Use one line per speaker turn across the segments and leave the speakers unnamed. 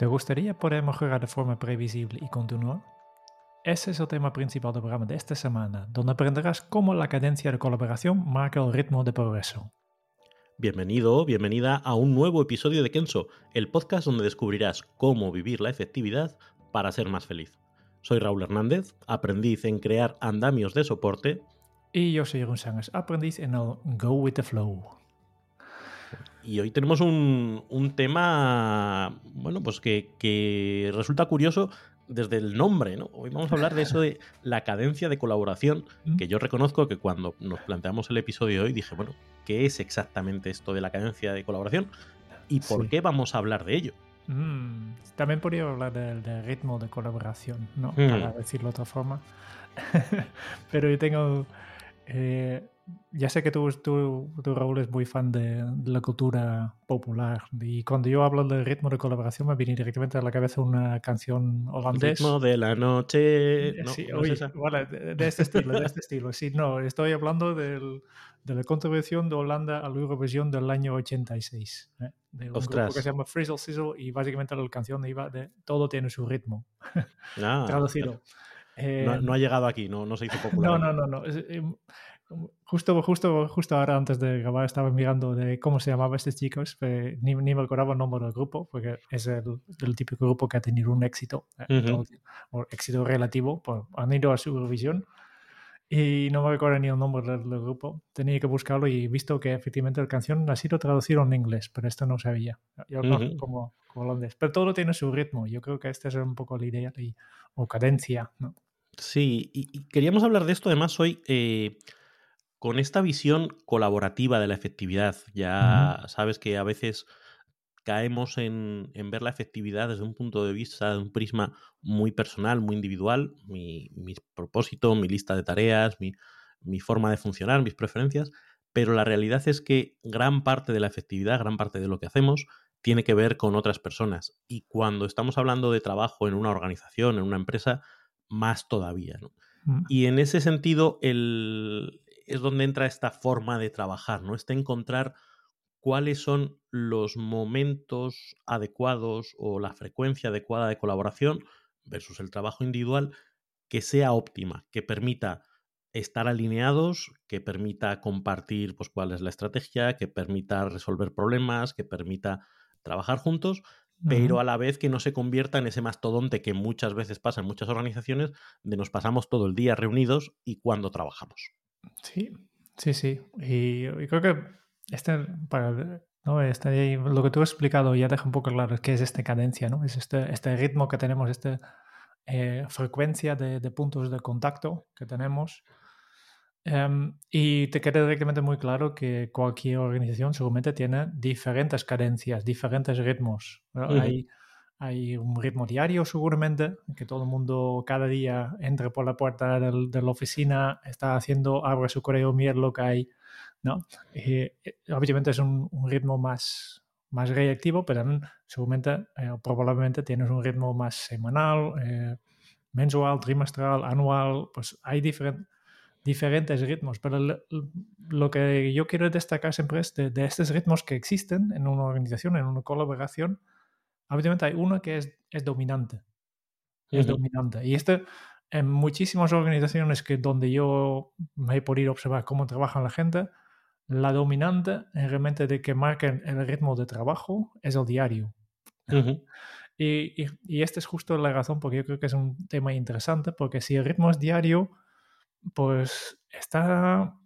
¿Te gustaría poder mejorar de forma previsible y continua? Ese es el tema principal del programa de esta semana, donde aprenderás cómo la cadencia de colaboración marca el ritmo de progreso.
Bienvenido, bienvenida a un nuevo episodio de Kenso, el podcast donde descubrirás cómo vivir la efectividad para ser más feliz. Soy Raúl Hernández, aprendiz en crear andamios de soporte.
Y yo soy Jeroen Sánchez, aprendiz en el Go with the Flow.
Y hoy tenemos un, un tema, bueno, pues que, que, resulta curioso desde el nombre, ¿no? Hoy vamos a hablar de eso de la cadencia de colaboración, que yo reconozco que cuando nos planteamos el episodio de hoy dije, bueno, ¿qué es exactamente esto de la cadencia de colaboración? ¿Y por sí. qué vamos a hablar de ello?
Mm, también podría hablar del, del, ritmo de colaboración, ¿no? Mm. Para decirlo de otra forma. Pero yo tengo... Eh, ya sé que tú, tú, tú, Raúl, es muy fan de, de, la cultura popular. Y cuando yo hablo del ritmo de colaboración, me viene directamente a la cabeza una canción holandés.
Ritmo de la noche. No,
sí,
no
oye,
es esa.
vale, de, de, este estilo, de este estilo. Sí, no, estoy hablando del, de la contribución de Holanda a la Eurovisión del año 86. ¿eh? De un
Ostras.
grupo que se llama Frizzle Sizzle y básicamente la canción iba de todo tiene su ritmo.
Ah,
Traducido. Eh,
no, no, ha llegado aquí, no, no se hizo popular.
No, no, no. no. Justo, justo, justo ahora antes de grabar estaba mirando de cómo se llamaba este chicos, pero ni, ni, me acordaba el nombre del grupo, porque es el, el típico grupo que ha tenido un éxito,
uh -huh.
o éxito relativo, han ido a su Eurovisión y no me recuerdo ni el nombre del, del, grupo. Tenía que buscarlo y he visto que efectivamente la canción ha sido traducida en inglés, pero esto no sabía. Yo uh -huh. como, como holandés. Pero todo tiene su ritmo. Yo creo que esta es un poco la idea o cadencia, ¿no?
Sí, y, y, queríamos hablar de esto además hoy. Eh con esta visión colaborativa de la efectividad, ya uh -huh. sabes que a veces caemos en, en, ver la efectividad desde un punto de vista, de un prisma muy personal, muy individual, mi, mi propósito, mi lista de tareas, mi, mi, forma de funcionar, mis preferencias, pero la realidad es que gran parte de la efectividad, gran parte de lo que hacemos, tiene que ver con otras personas. Y cuando estamos hablando de trabajo en una organización, en una empresa, más todavía. ¿no? -huh. Y en ese sentido, el, es donde entra esta forma de trabajar, ¿no? Este encontrar cuáles son los momentos adecuados o la frecuencia adecuada de colaboración versus el trabajo individual que sea óptima, que permita estar alineados, que permita compartir pues, cuál es la estrategia, que permita resolver problemas, que permita trabajar juntos, uh -huh. pero a la vez que no se convierta en ese mastodonte que muchas veces pasa en muchas organizaciones, de nos pasamos todo el día reunidos y cuando trabajamos.
Sí, sí, sí. Y, y creo que este, para, ¿no? este, lo que tú has explicado ya deja un poco claro qué es esta cadencia, ¿no? Es este, este ritmo que tenemos, esta eh, frecuencia de, de, puntos de contacto que tenemos. Um, y te queda directamente muy claro que cualquier organización seguramente tiene diferentes cadencias, diferentes ritmos. Uh -huh. Hay hay un ritmo diario seguramente, que todo el mundo cada día entre por la puerta del, de la oficina, está haciendo, abre su correo, mira lo que hay, ¿no? Y, obviamente es un, un, ritmo más, más reactivo, pero seguramente, eh, probablemente tienes un ritmo más semanal, eh, mensual, trimestral, anual, pues hay diferentes diferentes ritmos, pero lo que yo quiero destacar siempre es de, de estos ritmos que existen en una organización, en una colaboración, obviamente hay uno que es, es dominante. Es uh -huh. dominante. Y este, en muchísimas organizaciones que donde yo me he podido observar cómo trabaja la gente, la dominante realmente de que marquen el ritmo de trabajo es el diario.
Uh -huh.
y, y, y esta es justo la razón porque yo creo que es un tema interesante, porque si el ritmo es diario, pues está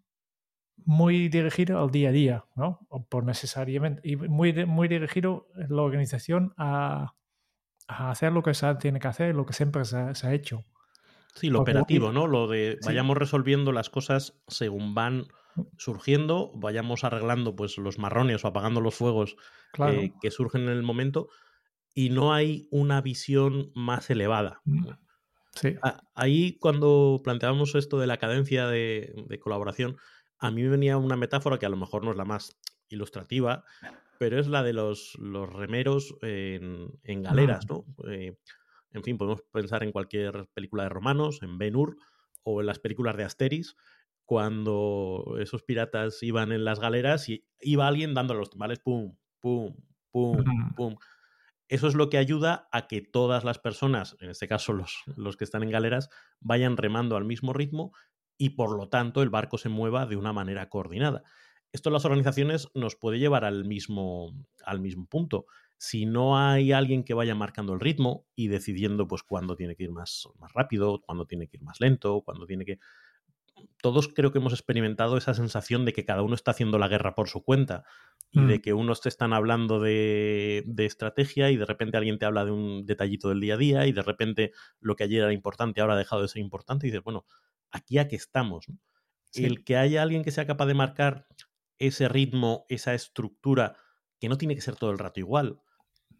muy dirigido al día a día, ¿no? O por necesariamente, y muy, muy dirigido la organización a, a, hacer lo que se tiene que hacer, lo que siempre se, se ha hecho.
Sí, lo operativo, ¿no? Lo de vayamos resolviendo las cosas según van surgiendo, vayamos arreglando pues los marrones o apagando los fuegos eh, que surgen en el momento y no hay una visión más elevada. Mm.
Sí.
Ahí cuando planteábamos esto de la cadencia de, colaboración, a mí me venía una metáfora que a lo mejor no es la más ilustrativa, pero es la de los, los remeros en, en galeras, mm. ¿no? Eh, en fin, podemos pensar en cualquier película de romanos, en Ben Hur o en las películas de Asteris, cuando esos piratas iban en las galeras y iba alguien dándole los timbales, pum, pum, pum, pum. Eso es lo que ayuda a que todas las personas, en este caso los, los que están en galeras, vayan remando al mismo ritmo y por lo tanto el barco se mueva de una manera coordinada. Esto en las organizaciones nos puede llevar al mismo, al mismo punto si no hay alguien que vaya marcando el ritmo y decidiendo pues cuándo tiene que ir más, más rápido, cuándo tiene que ir más lento, cuándo tiene que... Todos creo que hemos experimentado esa sensación de que cada uno está haciendo la guerra por su cuenta y de mm. que unos te están hablando de, de, estrategia y de repente alguien te habla de un detallito del día a día y de repente lo que ayer era importante ahora ha dejado de ser importante y dices, bueno, aquí a qué estamos. El que haya alguien que sea capaz de marcar ese ritmo, esa estructura, que no tiene que ser todo el rato igual,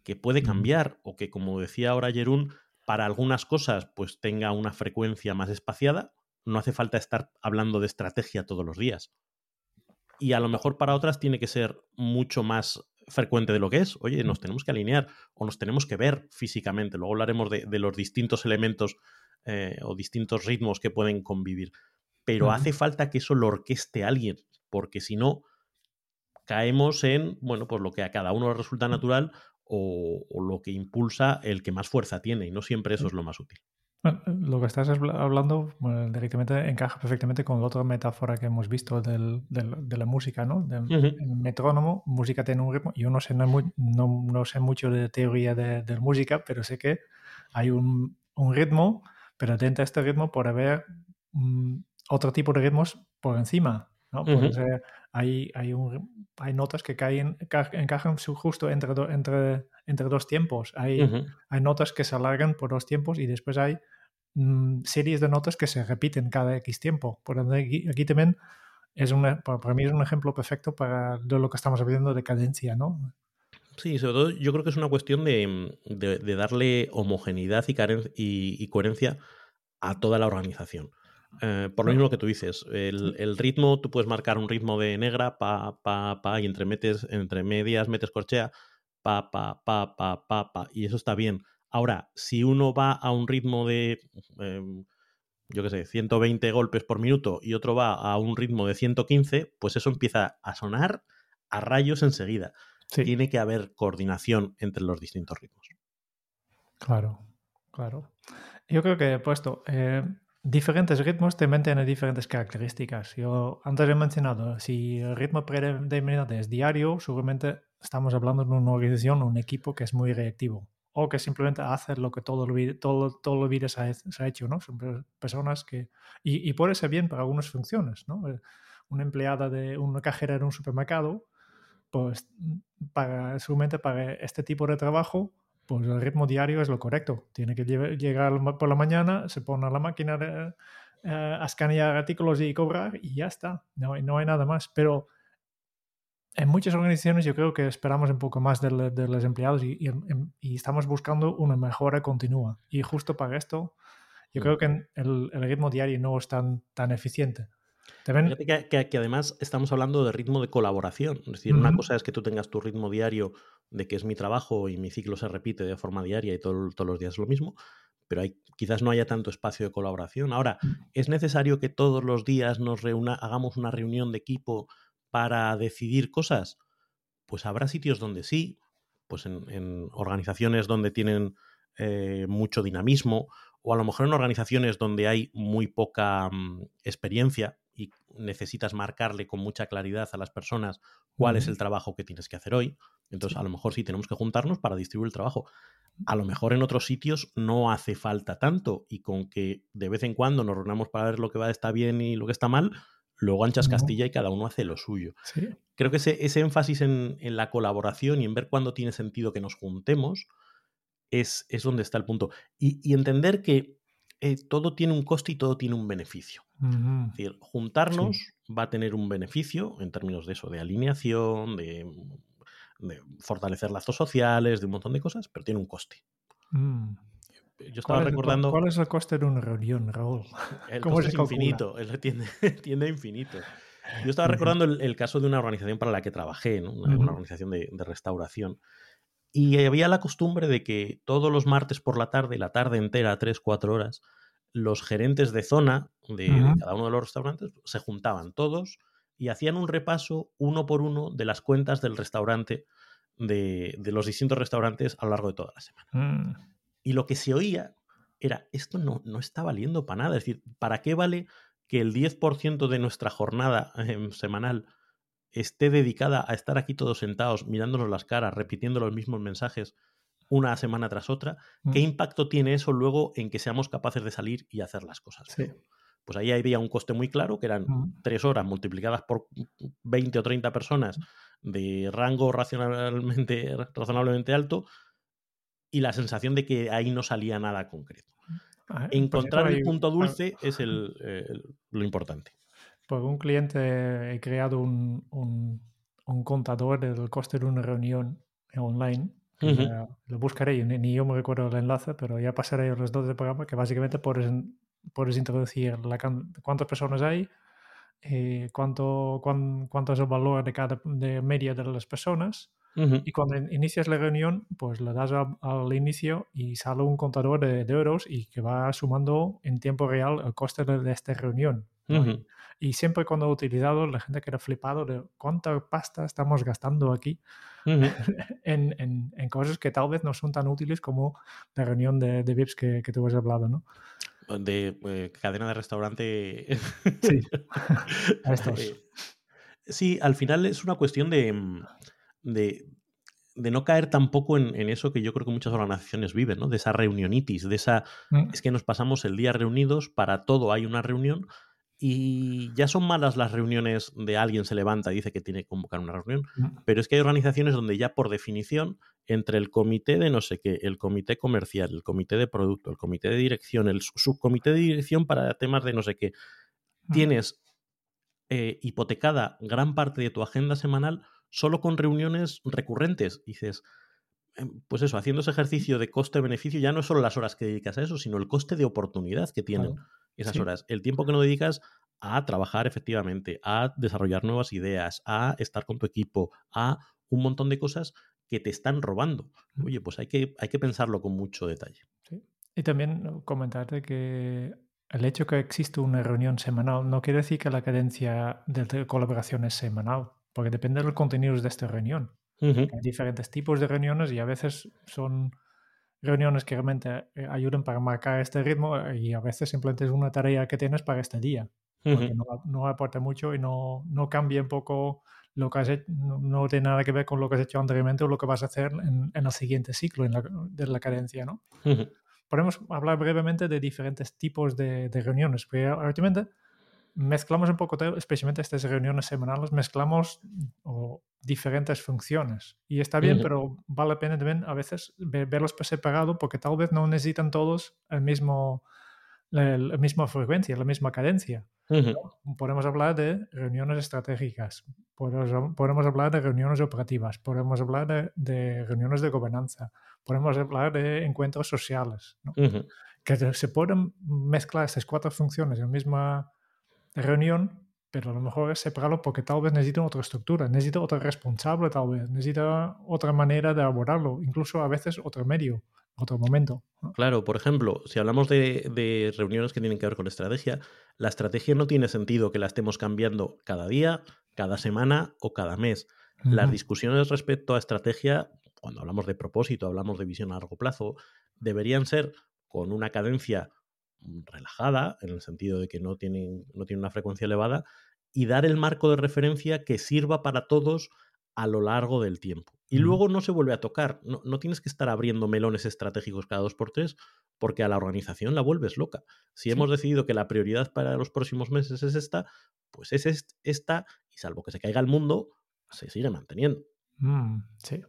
que puede cambiar o que, como decía ahora Jerún, para algunas cosas pues tenga una frecuencia más espaciada, no hace falta estar hablando de estrategia todos los días. Y a lo mejor para otras tiene que ser mucho más frecuente de lo que es. Oye, nos tenemos que alinear o nos tenemos que ver físicamente. Luego hablaremos de, los distintos elementos eh, o distintos ritmos que pueden convivir. Pero hace falta que eso lo orqueste alguien, porque si no, caemos en, bueno, pues lo que a cada uno le resulta natural o, lo que impulsa el que más fuerza tiene, y no siempre eso es lo más útil.
lo que estás hablando directamente encaja perfectamente con la otra metáfora que hemos visto del, de la música, ¿no? El metrónomo, música tiene un ritmo. Yo no sé, no, no, sé mucho de teoría de, de, música, pero sé que hay un, un, ritmo, pero dentro de este ritmo puede haber mm, otro tipo de ritmos por encima. ¿no? hay, hay, un, hay notas que caen, encajan justo entre, entre, entre dos tiempos. Hay, hay notas que se alargan por dos tiempos y después hay mm, series de notas que se repiten cada X tiempo. Por aquí, aquí también es una, para mí es un ejemplo perfecto para lo que estamos viendo de cadencia, ¿no?
Sí, sobre todo yo creo que es una cuestión de, de, darle homogeneidad y, y, y, coherencia a toda la organización. Eh, por lo mismo que tú dices, el, ritmo, tú puedes marcar un ritmo de negra, pa, pa, pa, y entre, metes, entre medias metes corchea, pa, pa, pa, pa, pa, pa, y eso está bien. Ahora, si uno va a un ritmo de, em, yo qué sé, 120 golpes por minuto y otro va a un ritmo de 115, pues eso empieza a sonar a rayos enseguida. Tiene que haber coordinación entre los distintos ritmos.
Claro, claro. Yo creo que he puesto, eh, diferentes ritmos también tienen diferentes características. Yo antes he mencionado, si el ritmo predominante es diario, seguramente estamos hablando de una organización, un equipo que es muy reactivo o que simplemente hace lo que todo el, todo, todo el vida se ha, hecho, ¿no? Son personas que... Y, puede ser bien para algunas funciones, ¿no? Eh, una empleada de una cajera en un supermercado, pues para, seguramente para este tipo de trabajo pues el ritmo diario es lo correcto. Tiene que llegar por la mañana, se pone a la máquina eh, a escanear artículos y cobrar y ya está. No, no hay nada más. Pero en muchas organizaciones yo creo que esperamos un poco más de, los empleados y, y, estamos buscando una mejora continua. Y justo para esto, yo creo que el, ritmo diario no es tan, tan eficiente.
Fíjate que, que, además estamos hablando de ritmo de colaboración. Es decir, una cosa es que tú tengas tu ritmo diario de que es mi trabajo y mi ciclo se repite de forma diaria y todos los días es lo mismo, pero hay, quizás no haya tanto espacio de colaboración. Ahora, mm. ¿es necesario que todos los días nos hagamos una reunión de equipo para decidir cosas? Pues habrá sitios donde sí, pues en, organizaciones donde tienen eh, mucho dinamismo, o a lo mejor en organizaciones donde hay muy poca mm, experiencia y necesitas marcarle con mucha claridad a las personas cuál es el trabajo que tienes que hacer hoy. Entonces, a lo mejor sí tenemos que juntarnos para distribuir el trabajo. A lo mejor en otros sitios no hace falta tanto y con que de vez en cuando nos reunamos para ver lo que va está bien y lo que está mal, luego anchas Castilla y cada uno hace lo suyo. Creo que ese, ese énfasis en, la colaboración y en ver cuándo tiene sentido que nos juntemos es, es donde está el punto. Y, y entender que eh, todo tiene un coste y todo tiene un beneficio. Es decir, juntarnos va a tener un beneficio en términos de eso, de alineación, de, fortalecer lazos sociales, de un montón de cosas, pero tiene un coste. Mm.
Yo estaba recordando. ¿Cuál es el coste de una reunión, Raúl?
El coste es infinito, él tiende, tiende, a infinito. Yo estaba recordando el, caso de una organización para la que trabajé, una, organización de, restauración. Y había la costumbre de que todos los martes por la tarde, la tarde entera, tres, cuatro horas, los gerentes de zona de, cada uno de los restaurantes se juntaban todos y hacían un repaso uno por uno de las cuentas del restaurante, de, los distintos restaurantes a lo largo de toda la semana. Mm. Y lo que se oía era, esto no, no está valiendo para nada. Es decir, ¿para qué vale que el 10% de nuestra jornada em, semanal esté dedicada a estar aquí todos sentados, mirándonos las caras, repitiendo los mismos mensajes una semana tras otra, ¿qué mm. impacto tiene eso luego en que seamos capaces de salir y hacer las cosas? Pues ahí había un coste muy claro, que eran mm. tres horas multiplicadas por 20 o 30 personas de rango racionalmente, razonablemente alto y la sensación de que ahí no salía nada concreto. Ah, pues Encontrar el punto dulce es lo importante.
Por un cliente he creado un, un, contador del coste de una reunión online. lo buscaré, ni, yo me recuerdo el enlace, pero ya pasaré los dos de programa que básicamente puedes, puedes introducir la, cuántas personas hay, eh, cuánto, cuánto es el valor de cada de media de las personas y cuando inicias la reunión, pues le das al inicio y sale un contador de, euros y que va sumando en tiempo real el coste de, esta reunión. Y, siempre cuando he utilizado, la gente queda flipado de cuánta pasta estamos gastando aquí en, en, en, cosas que tal vez no son tan útiles como la reunión de, de VIPs que, que tú has hablado, ¿no?
De eh, cadena de restaurante.
sí, estos.
Eh, sí, al final es una cuestión de mm, de, no caer tampoco en, en, eso que yo creo que muchas organizaciones viven, ¿no? De esa reunionitis, de esa... Mm. Es que nos pasamos el día reunidos, para todo hay una reunión y ya son malas las reuniones de alguien se levanta y dice que tiene que convocar una reunión, pero es que hay organizaciones donde ya por definición, entre el comité de no sé qué, el comité comercial, el comité de producto, el comité de dirección, el subcomité de dirección para temas de no sé qué, tienes eh, hipotecada gran parte de tu agenda semanal solo con reuniones recurrentes. dices, em, pues eso, haciendo ese ejercicio de coste-beneficio, ya no es solo las horas que dedicas a eso, sino el coste de oportunidad que tienen esas horas. El tiempo que no dedicas a trabajar efectivamente, a desarrollar nuevas ideas, a estar con tu equipo, a un montón de cosas que te están robando. Oye, pues hay que, hay que pensarlo con mucho detalle.
Y también comentarte que el hecho que existe una reunión semanal no quiere decir que la cadencia de colaboración es semanal porque depende de los contenidos de esta reunión. Hay diferentes tipos de reuniones y a veces son reuniones que realmente eh, ayudan para marcar este ritmo eh, y a veces simplemente es una tarea que tienes para este día. Porque no, aporta mucho y no, no cambia un poco lo que has hecho, no, tiene nada que ver con lo que has hecho anteriormente o lo que vas a hacer en, el siguiente ciclo en la, de la cadencia. ¿no? Podemos hablar brevemente de diferentes tipos de, de reuniones, porque últimamente mezclamos un poco, especialmente estas reuniones semanales, mezclamos diferentes funciones. Y está bien, pero vale la pena también a veces verlos por separado porque tal vez no necesitan todos el mismo, la, misma frecuencia, la misma cadencia. Podemos hablar de reuniones estratégicas, podemos, podemos, hablar de reuniones operativas, podemos hablar de, de, reuniones de gobernanza, podemos hablar de encuentros sociales. Que se pueden mezclar estas cuatro funciones en la misma reunión, pero a lo mejor es separarlo porque tal vez necesita otra estructura, necesita otro responsable tal vez, necesita otra manera de abordarlo, incluso a veces otro medio, otro momento.
Claro, por ejemplo, si hablamos de, reuniones que tienen que ver con estrategia, la estrategia no tiene sentido que la estemos cambiando cada día, cada semana o cada mes. Las discusiones respecto a estrategia, cuando hablamos de propósito, hablamos de visión a largo plazo, deberían ser con una cadencia relajada, en el sentido de que no tienen, no una frecuencia elevada, y dar el marco de referencia que sirva para todos a lo largo del tiempo. Y luego no se vuelve a tocar. No, tienes que estar abriendo melones estratégicos cada dos por tres, porque a la organización la vuelves loca. Si hemos decidido que la prioridad para los próximos meses es esta, pues es esta, y salvo que se caiga el mundo, se sigue manteniendo.
Mm, sí.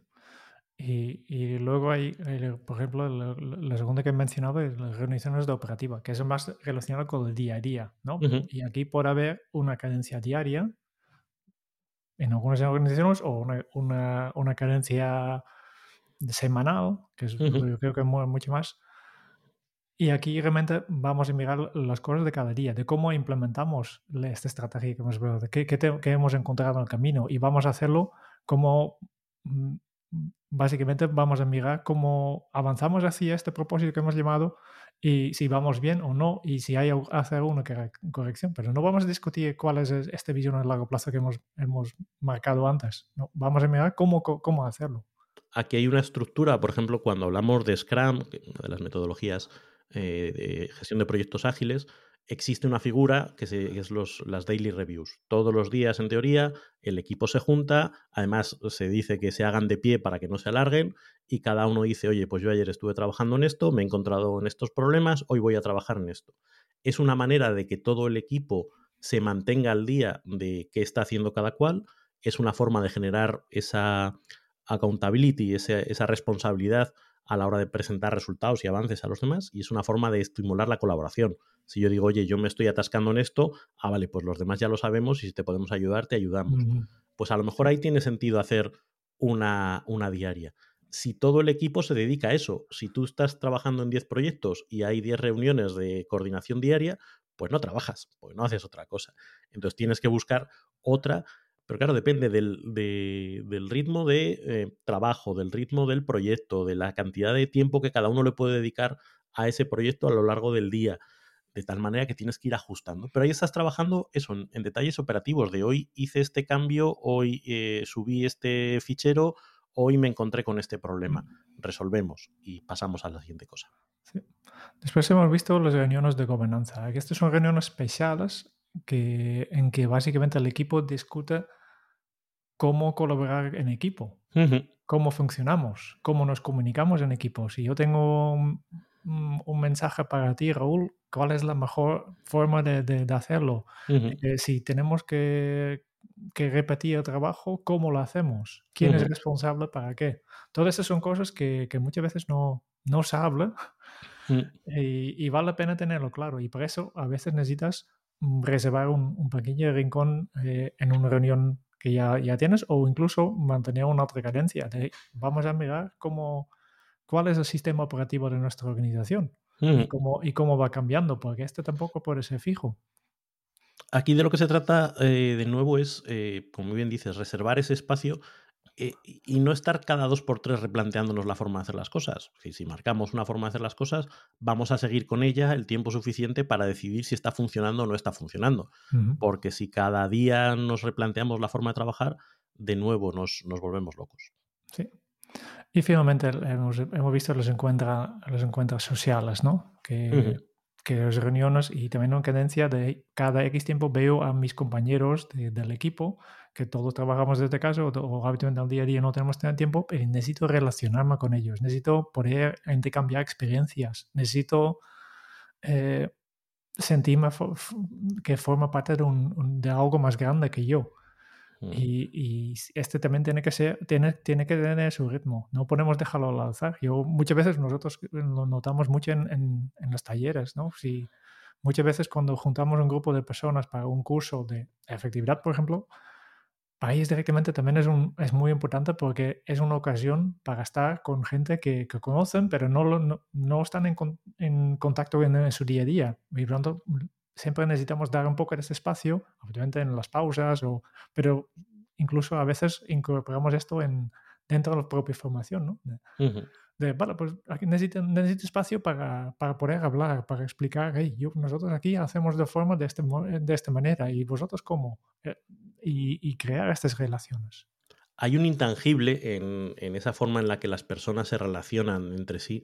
Y, luego hay, por ejemplo, la, segunda que he mencionado es las reuniones de operativa, que es más relacionado con el día a día, ¿no? Y aquí puede haber una cadencia diaria en algunas organizaciones o una, una, cadencia semanal, que es, yo creo que es mucho más. Y aquí realmente vamos a mirar las cosas de cada día, de cómo implementamos esta estrategia que hemos, qué, qué hemos encontrado en el camino y vamos a hacerlo como mm, básicamente vamos a mirar cómo avanzamos hacia este propósito que hemos llamado y si vamos bien o no y si hay hacer alguna corrección. Pero no vamos a discutir cuál es esta visión a largo plazo que hemos, hemos marcado antes. No, vamos a mirar cómo, cómo hacerlo.
Aquí hay una estructura, por ejemplo, cuando hablamos de Scrum, una de las metodologías eh, de gestión de proyectos ágiles, existe una figura que, es los, las daily reviews. Todos los días, en teoría, el equipo se junta, además se dice que se hagan de pie para que no se alarguen y cada uno dice, oye, pues yo ayer estuve trabajando en esto, me he encontrado en estos problemas, hoy voy a trabajar en esto. Es una manera de que todo el equipo se mantenga al día de qué está haciendo cada cual, es una forma de generar esa accountability, esa responsabilidad a la hora de presentar resultados y avances a los demás y es una forma de estimular la colaboración. Si yo digo, oye, yo me estoy atascando en esto, ah, vale, pues los demás ya lo sabemos y si te podemos ayudar, te ayudamos. Pues a lo mejor ahí tiene sentido hacer una, una diaria. Si todo el equipo se dedica a eso, si tú estás trabajando en 10 proyectos y hay 10 reuniones de coordinación diaria, pues no trabajas, pues no haces otra cosa. Entonces tienes que buscar otra pero claro, depende del, del ritmo de eh, trabajo, del ritmo del proyecto, de la cantidad de tiempo que cada uno le puede dedicar a ese proyecto a lo largo del día, de tal manera que tienes que ir ajustando. Pero ahí estás trabajando eso, en, detalles operativos, de hoy hice este cambio, hoy eh, subí este fichero, hoy me encontré con este problema. Resolvemos y pasamos a la siguiente cosa.
Después hemos visto las reuniones de gobernanza. Estas son reuniones especiales que, en que básicamente el equipo discute cómo colaborar en equipo, cómo funcionamos, cómo nos comunicamos en equipo. Si yo tengo un, mensaje para ti, Raúl, ¿cuál es la mejor forma de, hacerlo? Eh, si tenemos que, repetir el trabajo, ¿cómo lo hacemos? ¿Quién es responsable para qué? Todas esas son cosas que, muchas veces no, no se habla mm. y, vale la pena tenerlo claro. Y por eso a veces necesitas reservar un, pequeño rincón eh, en una reunión que ya, ya tienes o incluso mantener una otra cadencia. vamos a mirar cómo, cuál es el sistema operativo de nuestra organización y, cómo, y cómo va cambiando, porque este tampoco puede ser fijo.
Aquí de lo que se trata eh, de nuevo es, eh, como bien dices, reservar ese espacio eh, y no estar cada dos por tres replanteándonos la forma de hacer las cosas. Si, marcamos una forma de hacer las cosas, vamos a seguir con ella el tiempo suficiente para decidir si está funcionando o no está funcionando. Porque si cada día nos replanteamos la forma de trabajar, de nuevo nos, volvemos locos.
Sí. Y finalmente hemos, visto los, los encuentros sociales, ¿no? Que, que las reuniones y también en cadencia de cada X tiempo veo a mis compañeros del equipo que todos trabajamos desde casa o, o habitualmente al día a día no tenemos tiempo, pero necesito relacionarme con ellos, necesito poder intercambiar experiencias, necesito eh, sentirme que forma parte de, un, de, algo más grande que yo. Mm. Y, este también tiene que ser, tiene, tiene que tener su ritmo. No podemos dejarlo al alzar. Yo muchas veces nosotros lo notamos mucho en, en, en los talleres, ¿no? Si muchas veces cuando juntamos un grupo de personas para un curso de efectividad, por ejemplo, país directamente también es, muy importante porque es una ocasión para estar con gente que, conocen, pero no, están en, en contacto en, su día a día. Y pronto siempre necesitamos dar un poco de ese espacio, obviamente en las pausas, o, pero incluso a veces incorporamos esto en, dentro de la propia formación, ¿no? De, vale, pues aquí necesito, necesito espacio para, para, poder hablar, para explicar, hey, yo, nosotros aquí hacemos de forma de, este, de esta manera y vosotros cómo. Eh, y, crear estas relaciones.
Hay un intangible en, en, esa forma en la que las personas se relacionan entre sí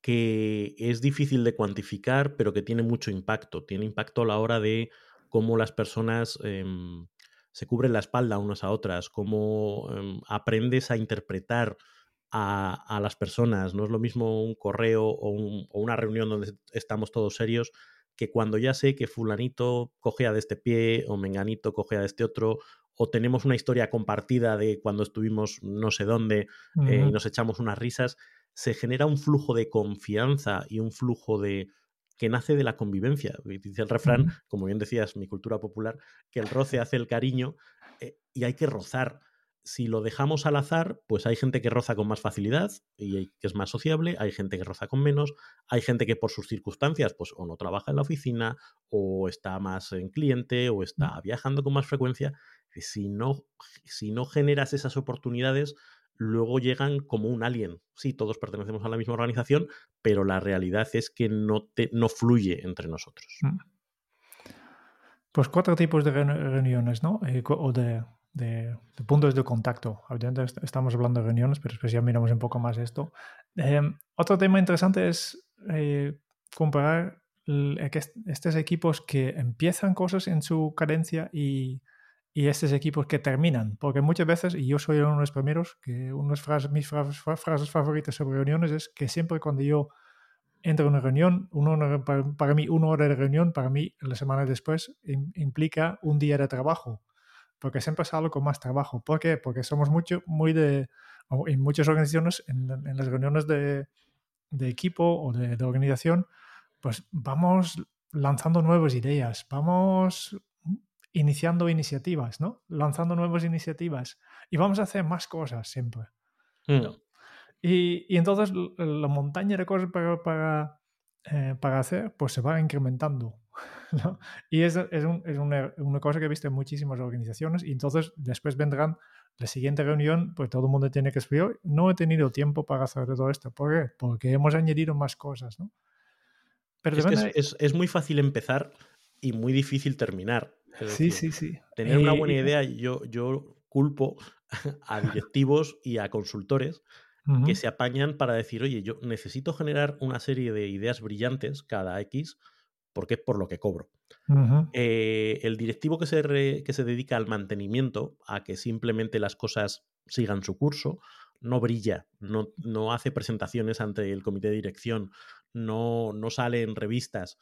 que es difícil de cuantificar, pero que tiene mucho impacto. Tiene impacto a la hora de cómo las personas em, se cubren la espalda unas a otras, cómo em, aprendes a interpretar a, a, las personas. No es lo mismo un correo o, un, o, una reunión donde estamos todos serios que cuando ya sé que fulanito cogea de este pie o menganito cogea de este otro, o tenemos una historia compartida de cuando estuvimos no sé dónde eh, y nos echamos unas risas, se genera un flujo de confianza y un flujo de que nace de la convivencia. Dice el refrán, como bien decías, mi cultura popular, que el roce hace el cariño eh, y hay que rozar si lo dejamos al azar, pues hay gente que roza con más facilidad y que es más sociable, hay gente que roza con menos, hay gente que por sus circunstancias, pues o no trabaja en la oficina, o está más en cliente, o está viajando con más frecuencia. Si no, si no generas esas oportunidades, luego llegan como un alien. Sí, todos pertenecemos a la misma organización, pero la realidad es que no, te, no fluye entre nosotros. Mm.
Pues cuatro tipos de reuniones, ¿no? Eh, o de, puntos de contacto. Estamos hablando de reuniones, pero ya miramos un poco más esto. Em, otro tema interesante es eh, comparar estos equipos que empiezan cosas en su cadencia y, y, estos equipos que terminan. Porque muchas veces, y yo soy uno de los primeros, que una de mis frases, favoritas sobre reuniones es que siempre cuando yo entro en una reunión, uno, para, mí una hora de reunión, para mí la semana después implica un día de trabajo porque siempre salgo con más trabajo. ¿Por qué? Porque somos mucho, muy de, en muchas organizaciones, en, las reuniones de, de, equipo o de, organización, pues vamos lanzando nuevas ideas, vamos iniciando iniciativas, ¿no? Lanzando nuevas iniciativas y vamos a hacer más cosas siempre. Mm. Y, y, entonces la montaña de cosas para, para, eh, para hacer, pues se va incrementando. Y es, es, un, es una, una, cosa que he visto en muchísimas organizaciones y entonces después vendrán la siguiente reunión, pues todo el mundo tiene que escribir, no he tenido tiempo para hacer todo esto. ¿Por qué? Porque hemos añadido más cosas, ¿no?
Pero es, es, es, muy fácil empezar y muy difícil terminar.
sí, sí, sí.
Tener una buena idea, yo, yo culpo a directivos y a consultores que se apañan para decir, oye, yo necesito generar una serie de ideas brillantes cada X porque es por lo que cobro. Eh, el directivo que se, que se dedica al mantenimiento, a que simplemente las cosas sigan su curso, no brilla, no, no hace presentaciones ante el comité de dirección, no, no sale en revistas.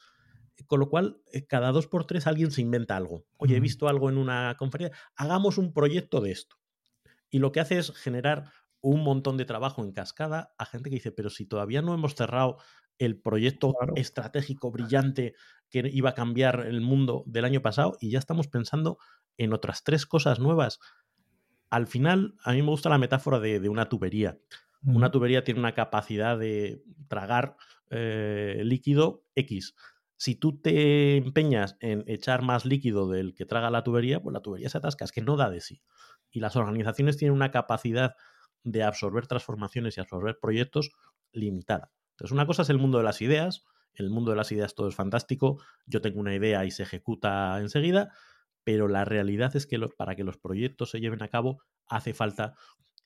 Con lo cual, eh, cada dos por tres alguien se inventa algo. Oye, he visto algo en una conferencia, hagamos un proyecto de esto. Y lo que hace es generar un montón de trabajo en cascada a gente que dice, pero si todavía no hemos cerrado el proyecto estratégico brillante que iba a cambiar el mundo del año pasado y ya estamos pensando en otras tres cosas nuevas. Al final, a mí me gusta la metáfora de, una tubería. Una tubería tiene una capacidad de tragar eh, líquido X. Si tú te empeñas en echar más líquido del que traga la tubería, pues la tubería se atasca, es que no da de sí. Y las organizaciones tienen una capacidad de absorber transformaciones y absorber proyectos limitada. Entonces, una cosa es el mundo de las ideas, el mundo de las ideas todo es fantástico, yo tengo una idea y se ejecuta enseguida, pero la realidad es que para que los proyectos se lleven a cabo hace falta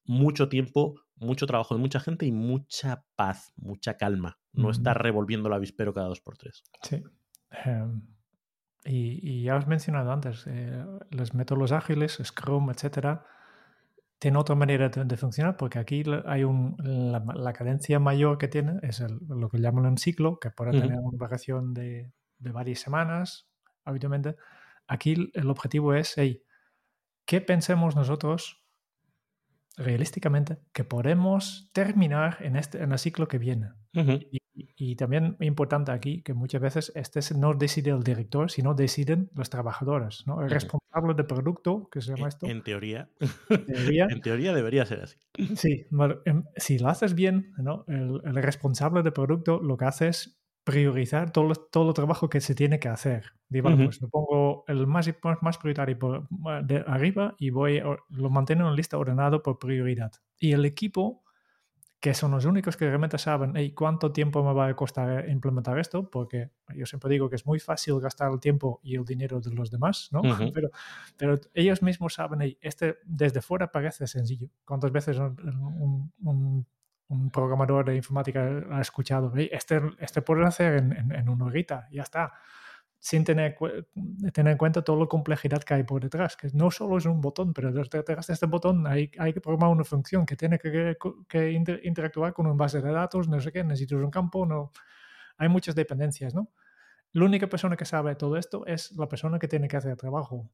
mucho tiempo, mucho trabajo de mucha gente y mucha paz, mucha calma. No estar revolviendo el avispero cada dos por tres.
Sí. Em, y, ya has mencionado antes, eh, los métodos ágiles, Scrum, etcétera, tiene otra manera de, funcionar porque aquí hay un, la, cadencia mayor que tiene es lo que llaman un ciclo, que puede tener una variación de, de, varias semanas habitualmente. Aquí el objetivo es, hey, ¿qué pensemos nosotros realísticamente que podemos terminar en, este, en el ciclo que viene? y, también importante aquí que muchas veces este no decide el director, sino deciden los trabajadores, ¿no? El responsable de producto, que se llama esto.
En teoría. en teoría debería ser así.
Sí, em, si lo haces bien, ¿no? el, el, responsable de producto lo que hace es priorizar todo, todo el trabajo que se tiene que hacer. Digo, pues lo pongo el más, más prioritario por, de arriba y voy, lo mantengo en lista ordenado por prioridad. Y el equipo que son los únicos que realmente saben cuánto tiempo me va a costar implementar esto, porque yo siempre digo que es muy fácil gastar el tiempo y el dinero de los demás, ¿no? pero, pero, ellos mismos saben, este desde fuera parece sencillo. ¿Cuántas veces un, un, un programador de informática ha escuchado, este, este puede hacer en, en, en una horita, ya está sin tener, tener en cuenta toda la complejidad que hay por detrás, que no solo es un botón, pero detrás de este botón hay, hay que programar una función que tiene que, que interactuar con un base de datos, no sé qué, necesitas un campo, no, hay muchas dependencias, ¿no? la única persona que sabe todo esto es la persona que tiene que hacer el trabajo.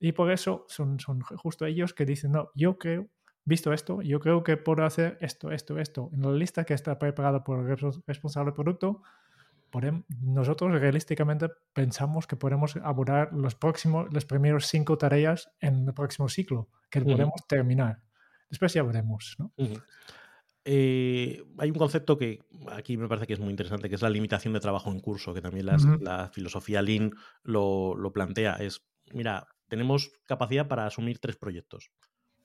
Y por eso son, son justo ellos que dicen, no, yo creo, visto esto, yo creo que puedo hacer esto, esto, esto. En la lista que está preparada por el responsable del producto, nosotros realísticamente pensamos que podemos abordar los próximos, las primeros cinco tareas en el próximo ciclo, que podemos terminar. Después ya veremos. ¿no?
Eh, hay un concepto que aquí me parece que es muy interesante, que es la limitación de trabajo en curso, que también la filosofía Lean lo, lo, plantea. Es, mira, tenemos capacidad para asumir tres proyectos.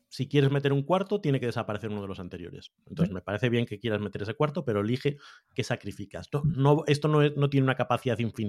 Si quieres meter un cuarto, tiene que desaparecer uno de los anteriores. Entonces, me parece bien que quieras meter ese cuarto, pero elige qué sacrificas. Esto no, esto no, es, no tiene una capacidad infinita.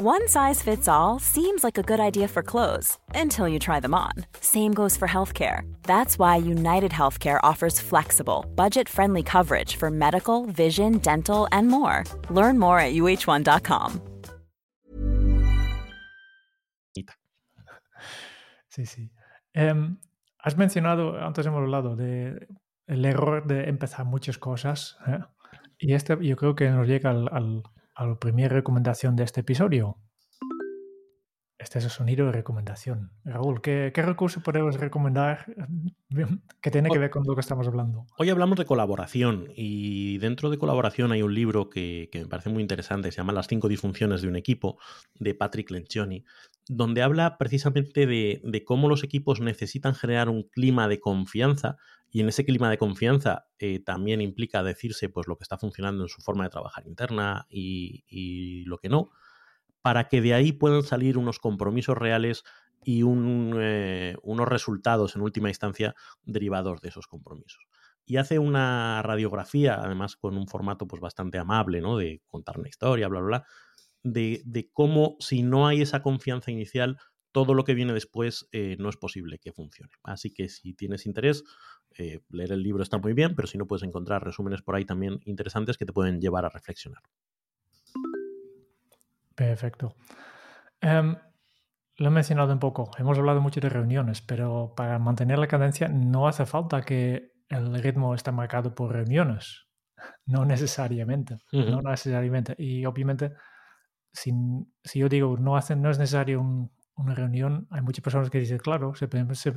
One size fits all seems like a good idea for clothes until you try them on. Same goes for healthcare. That's why United Healthcare offers flexible, budget friendly coverage for medical, vision, dental, and more. Learn more at uh1.com.
Sí, sí. Um, has mencionado, antes hemos hablado de el error de empezar muchas cosas. ¿eh? Y este yo creo que nos llega al, al a la primera recomendación de este episodio. Este es el sonido de recomendación. Raúl, ¿qué, recurso podemos recomendar que tiene que ver con lo que estamos hablando?
Hoy hablamos de colaboración y dentro de colaboración hay un libro que, me parece muy interesante, se llama Las cinco disfunciones de un equipo, de Patrick Lencioni, donde habla precisamente de, de cómo los equipos necesitan generar un clima de confianza y en ese clima de confianza eh, también implica decirse pues, lo que está funcionando en su forma de trabajar interna y, lo que no, para que de ahí puedan salir unos compromisos reales y eh, unos resultados en última instancia derivados de esos compromisos. Y hace una radiografía, además con un formato pues, bastante amable, ¿no? de contar una historia, bla, bla, bla, de, de cómo si no hay esa confianza inicial, todo lo que viene después eh, no es posible que funcione. Así que si tienes interés, eh, leer el libro está muy bien, pero si no puedes encontrar resúmenes por ahí también interesantes que te pueden llevar a reflexionar.
Perfecto. Em, lo he mencionado un poco, hemos hablado mucho de reuniones, pero para mantener la cadencia no hace falta que el ritmo esté marcado por reuniones. No necesariamente. No necesariamente. Y obviamente, si, si yo digo no, hace, no es necesario un, una reunión, hay muchas personas que dicen, claro,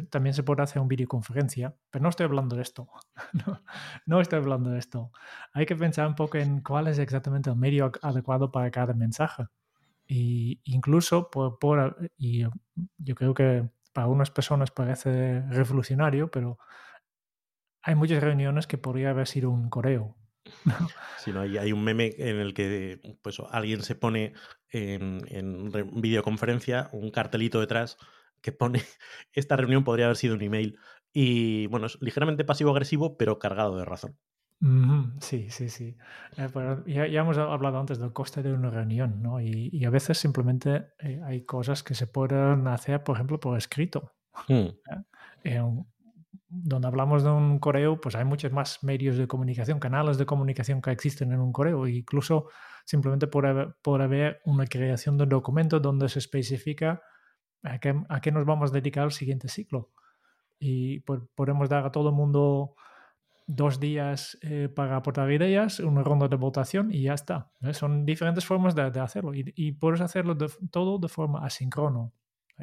también se puede hacer una videoconferencia, pero no estoy hablando de esto. no, estoy hablando de esto. Hay que pensar un poco en cuál es exactamente el medio adecuado para cada mensaje. Y incluso, por, y yo creo que para unas personas parece revolucionario, pero hay muchas reuniones que podría haber sido un correo
Si no, hay, hay, un meme en el que pues, alguien se pone en, en videoconferencia un cartelito detrás que pone esta reunión podría haber sido un email. Y bueno, es ligeramente pasivo-agresivo, pero cargado de razón.
Sí, sí, sí. Eh, ya, hemos hablado antes del coste de una reunión, ¿no? Y, a veces simplemente eh, hay cosas que se pueden hacer, por ejemplo, por escrito. Hmm. ¿Eh? Donde hablamos de un correo, pues hay muchos más medios de comunicación, canales de comunicación que existen en un correo, e incluso simplemente por haber, una creación de un documento donde se especifica a qué, a qué nos vamos a dedicar el siguiente ciclo. Y podemos dar a todo el mundo dos días eh, para aportar ideas, una ronda de votación y ya está. Son diferentes formas de, hacerlo y, y, puedes hacerlo todo de forma asíncrono.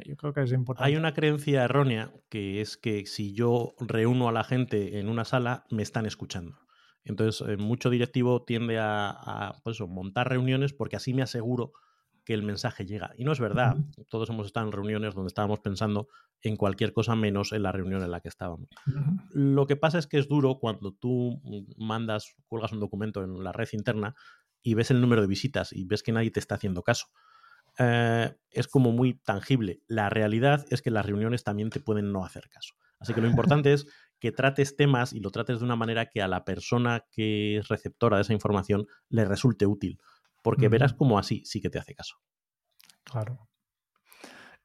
Yo creo que es importante.
Hay una creencia errónea que es que si yo reúno a la gente en una sala, me están escuchando. Entonces, eh, mucho directivo tiende a, pues montar reuniones porque así me aseguro que el mensaje llega. Y no es verdad. Todos hemos estado en reuniones donde estábamos pensando en cualquier cosa menos en la reunión en la que estábamos. Lo que pasa es que es duro cuando tú mandas, cuelgas un documento en la red interna y ves el número de visitas y ves que nadie te está haciendo caso. Eh, es como muy tangible. La realidad es que las reuniones también te pueden no hacer caso. Así que lo importante es que trates temas y lo trates de una manera que a la persona que es receptora de esa información le resulte útil, porque verás como así sí que te hace caso.
Claro.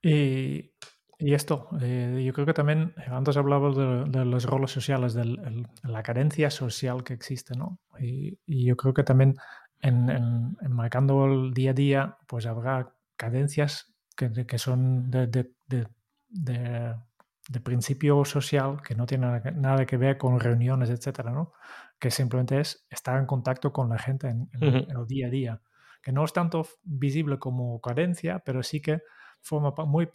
Y, esto, eh, yo creo que también, antes hablaba de, los roles sociales, de la carencia social que existe, ¿no? Y, yo creo que también en, marcando el día a día, pues habrá cadencias que, que son de, de, principio social, que no tiene nada que ver con reuniones, etcétera, ¿no? Que simplemente es estar en contacto con la gente en, el día a día. Que no es tanto visible como carencia, pero sí que forma muy,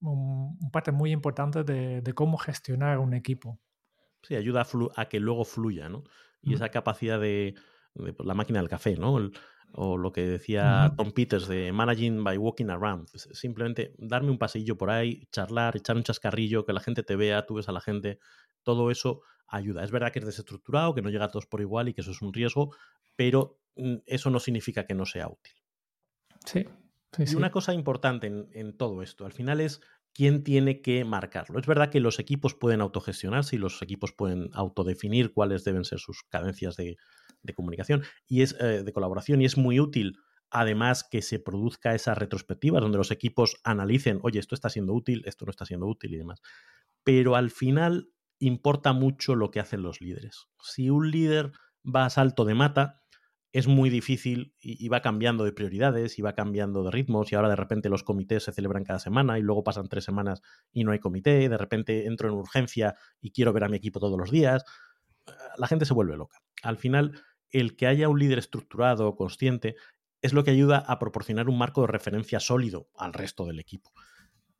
un, parte muy importante de, cómo gestionar un equipo.
Sí, ayuda a, que luego fluya, ¿no? Y esa capacidad de, pues, la máquina del café, ¿no? O lo que decía Tom Peters de Managing by Walking Around. Pues, simplemente darme un pasillo por ahí, charlar, echar un chascarrillo, que la gente te vea, tú ves a la gente. Todo eso ayuda. Es verdad que es desestructurado, que no llega a todos por igual y que eso es un riesgo, pero mm, eso no significa que no sea útil.
Sí,
y una cosa importante en, todo esto, al final es quién tiene que marcarlo. Es verdad que los equipos pueden autogestionarse y los equipos pueden autodefinir cuáles deben ser sus cadencias de, comunicación y es eh, de colaboración y es muy útil además que se produzca esa retrospectiva donde los equipos analicen, oye, esto está siendo útil, esto no está siendo útil y demás. Pero al final importa mucho lo que hacen los líderes. Si un líder va a salto de mata, es muy difícil y, va cambiando de prioridades y va cambiando de ritmos y ahora de repente los comités se celebran cada semana y luego pasan tres semanas y no hay comité, de repente entro en urgencia y quiero ver a mi equipo todos los días, la gente se vuelve loca. Al final, el que haya un líder estructurado, consciente, es lo que ayuda a proporcionar un marco de referencia sólido al resto del equipo.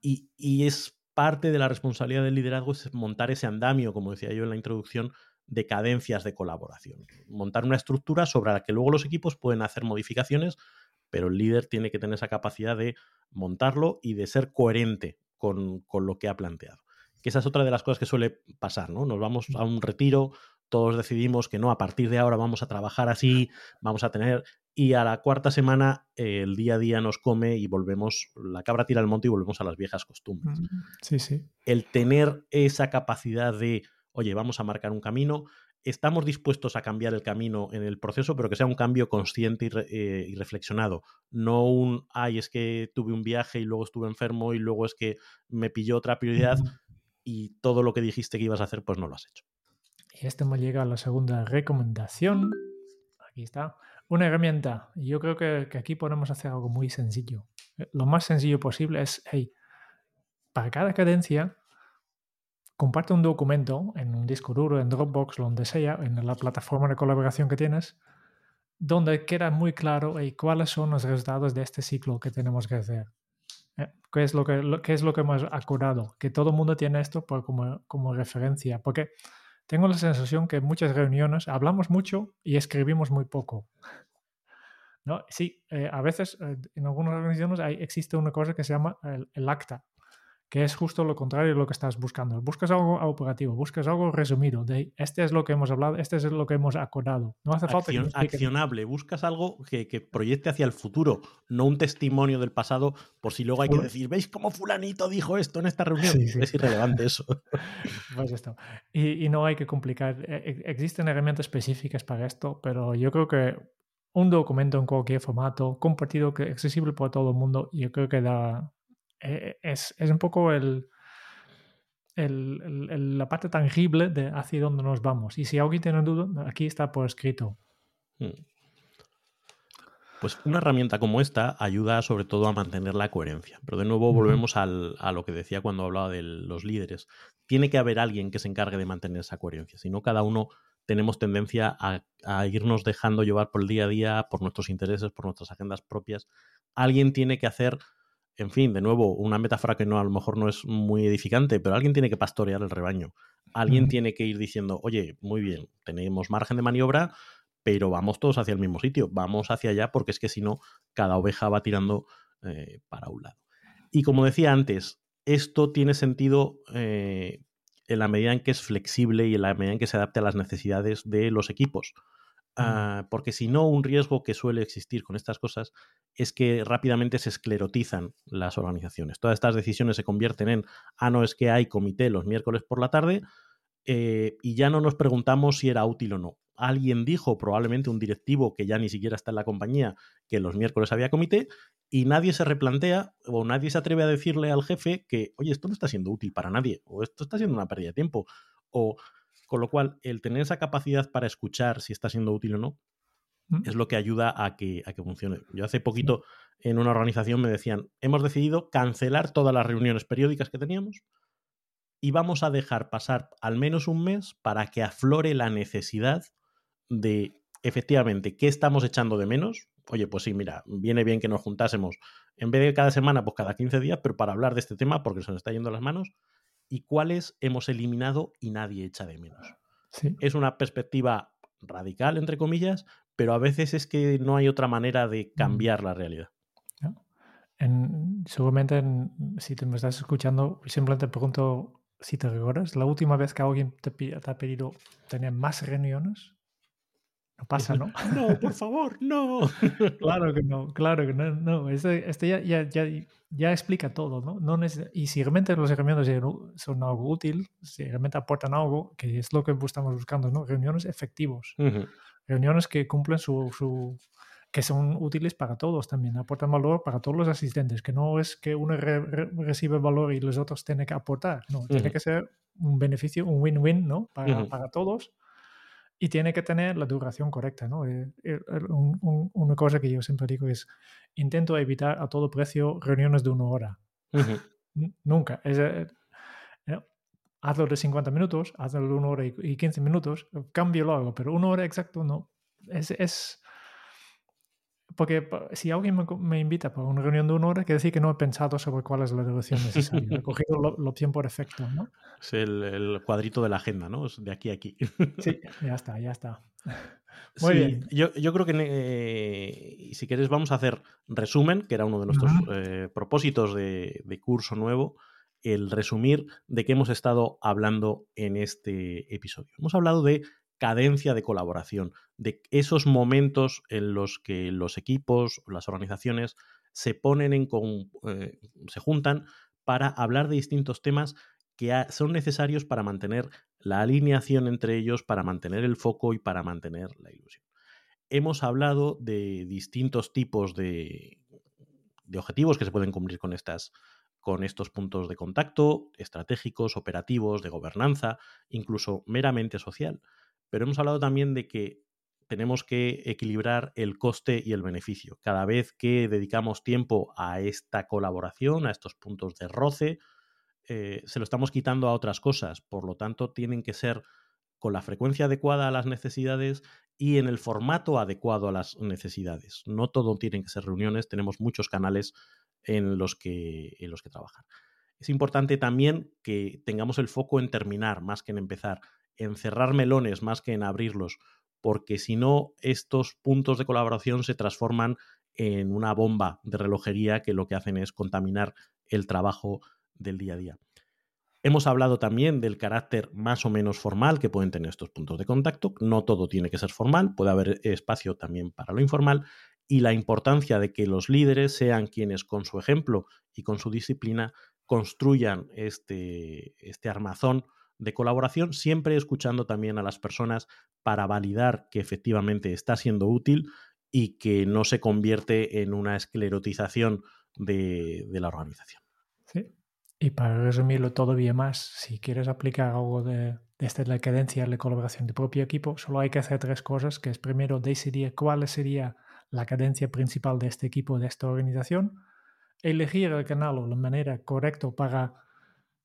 Y, y es parte de la responsabilidad del liderazgo es montar ese andamio, como decía yo en la introducción, de cadencias de colaboración. Montar una estructura sobre la que luego los equipos pueden hacer modificaciones, pero el líder tiene que tener esa capacidad de montarlo y de ser coherente con, lo que ha planteado. Que esa es otra de las cosas que suele pasar, ¿no? Nos vamos a un retiro, todos decidimos que no, a partir de ahora vamos a trabajar así, vamos a tener... Y a la cuarta semana el día a día nos come y volvemos, la cabra tira al monte y volvemos a las viejas costumbres.
Sí, sí.
El tener esa capacidad de oye, vamos a marcar un camino, estamos dispuestos a cambiar el camino en el proceso, pero que sea un cambio consciente eh, y, reflexionado. No un, ay, es que tuve un viaje y luego estuve enfermo y luego es que me pilló otra prioridad y todo lo que dijiste que ibas a hacer, pues no lo has hecho.
Y este me llega a la segunda recomendación. Aquí está. Una herramienta. Yo creo que, que aquí podemos hacer algo muy sencillo. Eh, lo más sencillo posible es, hey, para cada cadencia comparte un documento en un disco duro, en Dropbox, donde sea, en la plataforma de colaboración que tienes, donde queda muy claro cuáles son los resultados de este ciclo que tenemos que hacer. Eh, ¿Qué es lo que, qué es lo que hemos acordado? Que todo el mundo tiene esto por, como, como referencia. Porque tengo la sensación que en muchas reuniones hablamos mucho y escribimos muy poco. ¿No? Sí, eh, a veces eh, en algunas organizaciones hay, existe una cosa que se llama el acta, que es justo lo contrario de lo que estás buscando. Buscas algo operativo, buscas algo resumido, de este es lo que hemos hablado, este es lo que hemos acordado. No hace falta
Accionable, buscas algo que, proyecte hacia el futuro, no un testimonio del pasado, por si luego hay que decir, ¿veis cómo fulanito dijo esto en esta reunión? Es irrelevante eso.
Pues esto. Y, no hay que complicar. E, e, existen herramientas específicas para esto, pero yo creo que un documento en cualquier formato, compartido, que accesible para todo el mundo, yo creo que da, eh, es, un poco el, la parte tangible de hacia dónde nos vamos. Y si alguien tiene duda, aquí está por escrito. Hmm.
Pues una herramienta como esta ayuda sobre todo a mantener la coherencia. Pero de nuevo volvemos a lo que decía cuando hablaba de los líderes. Tiene que haber alguien que se encargue de mantener esa coherencia. Si no, cada uno tenemos tendencia a, a, irnos dejando llevar por el día a día, por nuestros intereses, por nuestras agendas propias. Alguien tiene que hacer en fin, de nuevo, una metáfora que no a lo mejor no es muy edificante, pero alguien tiene que pastorear el rebaño. Alguien tiene que ir diciendo, oye, muy bien, tenemos margen de maniobra, pero vamos todos hacia el mismo sitio, vamos hacia allá, porque es que si no, cada oveja va tirando eh, para un lado. Y como decía antes, esto tiene sentido eh, en la medida en que es flexible y en la medida en que se adapte a las necesidades de los equipos. Ah, porque si no, un riesgo que suele existir con estas cosas es que rápidamente se esclerotizan las organizaciones. Todas estas decisiones se convierten en, ah, no, es que hay comité los miércoles por la tarde eh, y ya no nos preguntamos si era útil o no. Alguien dijo, probablemente un directivo que ya ni siquiera está en la compañía, que los miércoles había comité, y nadie se replantea o nadie se atreve a decirle al jefe que, oye, esto no está siendo útil para nadie, o esto está siendo una pérdida de tiempo, o con lo cual el tener esa capacidad para escuchar si está siendo útil o no
Mm.
es lo que ayuda a que, a que funcione. Yo hace poquito en una organización me decían, hemos decidido cancelar todas las reuniones periódicas que teníamos y vamos a dejar pasar al menos un mes para que aflore la necesidad de, efectivamente, qué estamos echando de menos. Oye, pues sí, mira, viene bien que nos juntásemos en vez de cada semana, pues cada 15 días, pero para hablar de este tema porque se nos está yendo las manos y cuáles hemos eliminado y nadie echa de menos.
Sí.
Es una perspectiva radical, entre comillas, pero a veces es que no hay otra manera de cambiar la realidad.
¿no? En- seguramente en- si te me estás escuchando, simplemente pregunto si te recuerdas, la última vez que alguien te, te ha pedido tener más reuniones. No pasa, ¿no?
No, por favor, no.
Claro que no, claro que no. no. Este, este ya, ya, ya, ya explica todo, ¿no? no y si realmente los reuniones son- algo útil, si realmente aportan algo, que es lo que estamos buscando, ¿no? Reuniones efectivos,
Ujú,
reuniones que cumplen su, su que son útiles para todos también, aportan valor para todos los asistentes, que no es que uno re- re- recibe valor y los otros tienen que aportar, no, tiene
Ujú.
que ser un beneficio, un win-win, ¿no? Para,
Ujú.
para todos y tiene que tener la duración correcta, ¿no? Eh, eh, un- un- una cosa que yo siempre digo es, intento evitar a todo precio reuniones de una hora. Nunca. Es, eh, eh, hazlo de 50 minutos, hazlo de una hora y, y 15 minutos, cámbialo algo, pero una hora exacto no. Es, es porque si alguien me, invita para una reunión de una hora, quiere decir que no he pensado sobre cuál es la duración necesaria. He cogido lo- la opción por efecto, ¿no?
Es el, el cuadrito de la agenda, ¿no? Es de aquí a aquí.
Sí, ya está, ya está. Muy
Sí,
bien.
Yo, yo creo que eh, si quieres vamos a hacer resumen, que era uno de nuestros eh, propósitos de, de curso nuevo, el resumir de qué hemos estado hablando en este episodio. Hemos hablado de cadencia de colaboración, de esos momentos en los que los equipos, las organizaciones se ponen en eh, se juntan para hablar de distintos temas que son necesarios para mantener la alineación entre ellos, para mantener el foco y para mantener la ilusión. Hemos hablado de distintos tipos de, de objetivos que se pueden cumplir con, estas, con estos puntos de contacto, estratégicos, operativos, de gobernanza, incluso meramente social. Pero hemos hablado también de que tenemos que equilibrar el coste y el beneficio. Cada vez que dedicamos tiempo a esta colaboración, a estos puntos de roce, eh, se lo estamos quitando a otras cosas. Por lo tanto, tienen que ser con la frecuencia adecuada a las necesidades y en el formato adecuado a las necesidades. No todo tienen que ser reuniones, tenemos muchos canales en los que, en los que trabajar. Es importante también que tengamos el foco en terminar más que en empezar, en cerrar melones más que en abrirlos, porque si no, estos puntos de colaboración se transforman en una bomba de relojería que lo que hacen es contaminar el trabajo del día a día. Hemos hablado también del carácter más o menos formal que pueden tener estos puntos de contacto. No todo tiene que ser formal, puede haber espacio también para lo informal y la importancia de que los líderes sean quienes con su ejemplo y con su disciplina construyan este, este armazón de colaboración, siempre escuchando también a las personas para validar que efectivamente está siendo útil y que no se convierte en una esclerotización de, la organización.
Sí. Y para resumirlo todavía más, si quieres aplicar algo de, de esta la cadencia de colaboración de propio equipo, solo hay que hacer tres cosas, que es primero decidir cuál sería la cadencia principal de este equipo, de esta organización, elegir el canal o la manera correcta para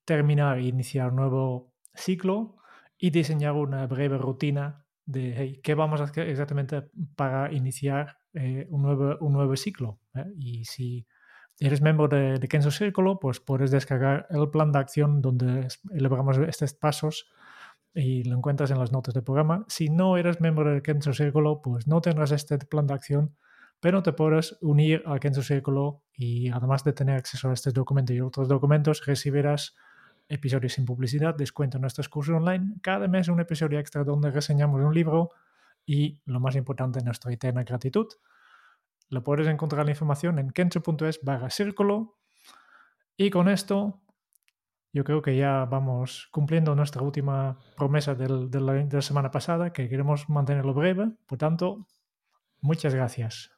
terminar e iniciar un nuevo ciclo y diseñar una breve rutina de hey, qué vamos a hacer exactamente para iniciar eh, un, nuevo, un nuevo ciclo. ¿eh? Y si eres miembro de, de Kenzo Círculo, pues puedes descargar el plan de acción donde elaboramos estos pasos y lo encuentras en las notas del programa. Si no eres miembro de Kenzo Círculo, pues no tendrás este plan de acción, pero te podrás unir al Kenzo Círculo y además de tener acceso a estos documentos y otros documentos, recibirás episodios sin publicidad, descuento en nuestros cursos online, cada mes un episodio extra donde reseñamos un libro y, lo más importante, nuestra eterna gratitud. Lo puedes encontrar la información en kenzo.es barra círculo. Y con esto yo creo que ya vamos cumpliendo nuestra última promesa del, de la semana pasada, que queremos mantenerlo breve. Por tanto, muchas gracias.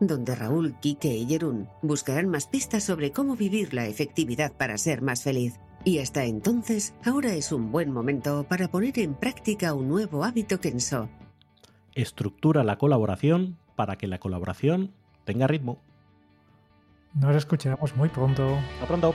donde Raúl, Kike y Jerún buscarán más pistas sobre cómo vivir la efectividad para ser más feliz. Y hasta entonces, ahora es un buen momento para poner en práctica un nuevo hábito Kenso.
Estructura la colaboración para que la colaboración tenga ritmo.
Nos escuchamos muy pronto.
Hasta pronto.